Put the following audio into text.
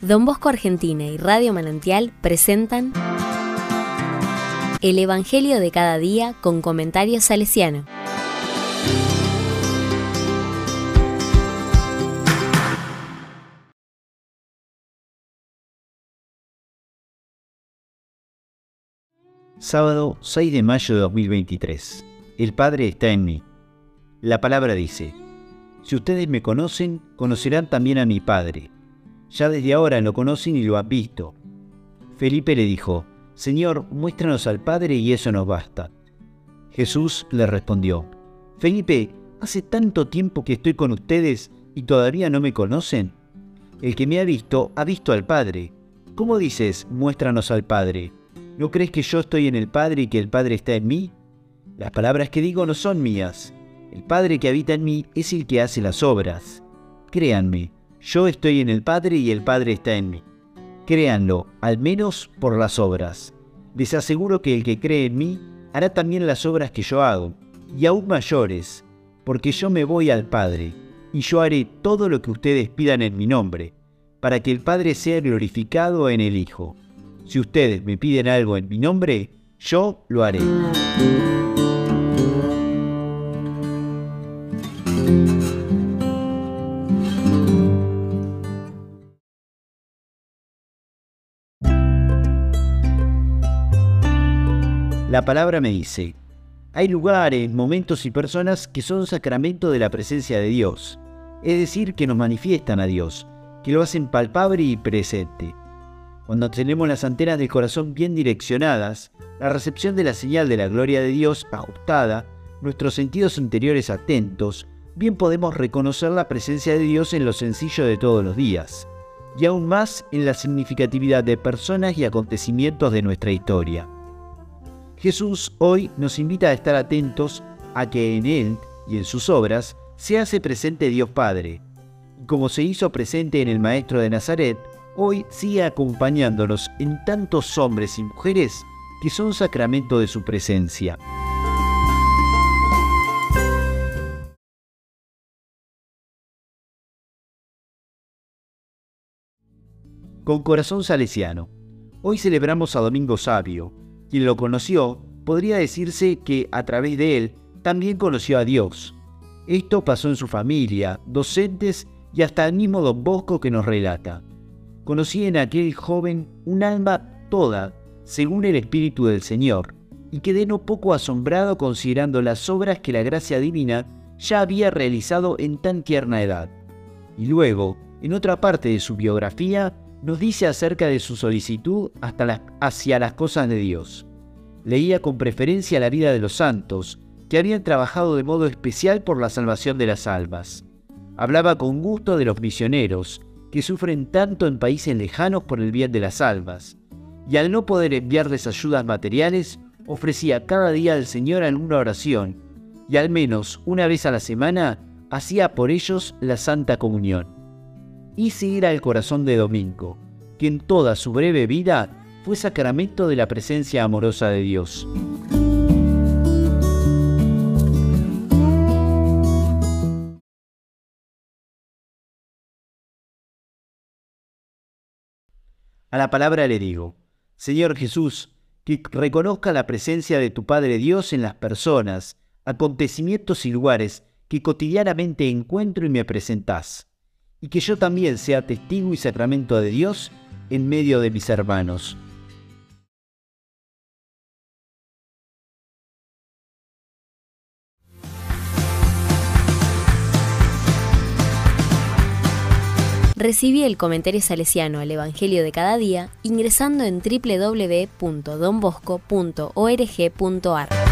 Don Bosco Argentina y Radio Manantial presentan El Evangelio de cada día con comentarios salesiano. Sábado 6 de mayo de 2023. El Padre está en mí. La palabra dice, Si ustedes me conocen, conocerán también a mi Padre. Ya desde ahora lo conocen y lo han visto. Felipe le dijo, Señor, muéstranos al Padre y eso nos basta. Jesús le respondió, Felipe, hace tanto tiempo que estoy con ustedes y todavía no me conocen. El que me ha visto ha visto al Padre. ¿Cómo dices, muéstranos al Padre? ¿No crees que yo estoy en el Padre y que el Padre está en mí? Las palabras que digo no son mías. El Padre que habita en mí es el que hace las obras. Créanme, yo estoy en el Padre y el Padre está en mí. Créanlo, al menos por las obras. Les aseguro que el que cree en mí hará también las obras que yo hago, y aún mayores, porque yo me voy al Padre, y yo haré todo lo que ustedes pidan en mi nombre, para que el Padre sea glorificado en el Hijo. Si ustedes me piden algo en mi nombre, yo lo haré. La palabra me dice, hay lugares, momentos y personas que son sacramento de la presencia de Dios, es decir, que nos manifiestan a Dios, que lo hacen palpable y presente. Cuando tenemos las antenas del corazón bien direccionadas, la recepción de la señal de la gloria de Dios ajustada, nuestros sentidos interiores atentos, bien podemos reconocer la presencia de Dios en lo sencillo de todos los días, y aún más en la significatividad de personas y acontecimientos de nuestra historia. Jesús hoy nos invita a estar atentos a que en Él y en sus obras se hace presente Dios Padre, como se hizo presente en el Maestro de Nazaret, hoy sigue acompañándonos en tantos hombres y mujeres que son sacramento de su presencia. Con corazón salesiano, hoy celebramos a Domingo Sabio, quien lo conoció, podría decirse que a través de él también conoció a Dios. Esto pasó en su familia, docentes y hasta el mismo Don Bosco que nos relata. Conocí en aquel joven un alma toda, según el Espíritu del Señor, y quedé no poco asombrado considerando las obras que la gracia divina ya había realizado en tan tierna edad. Y luego, en otra parte de su biografía, nos dice acerca de su solicitud hasta hacia las cosas de Dios. Leía con preferencia la vida de los santos, que habían trabajado de modo especial por la salvación de las almas. Hablaba con gusto de los misioneros, que sufren tanto en países lejanos por el bien de las almas, y al no poder enviarles ayudas materiales, ofrecía cada día al Señor alguna oración, y al menos una vez a la semana hacía por ellos la Santa Comunión. Y era el corazón de Domingo, que en toda su breve vida fue sacramento de la presencia amorosa de Dios. A la palabra le digo, Señor Jesús, que reconozca la presencia de tu Padre Dios en las personas, acontecimientos y lugares que cotidianamente encuentro y me presentás, y que yo también sea testigo y sacramento de Dios en medio de mis hermanos. Recibí el comentario salesiano al Evangelio de cada día ingresando en www.donbosco.org.ar.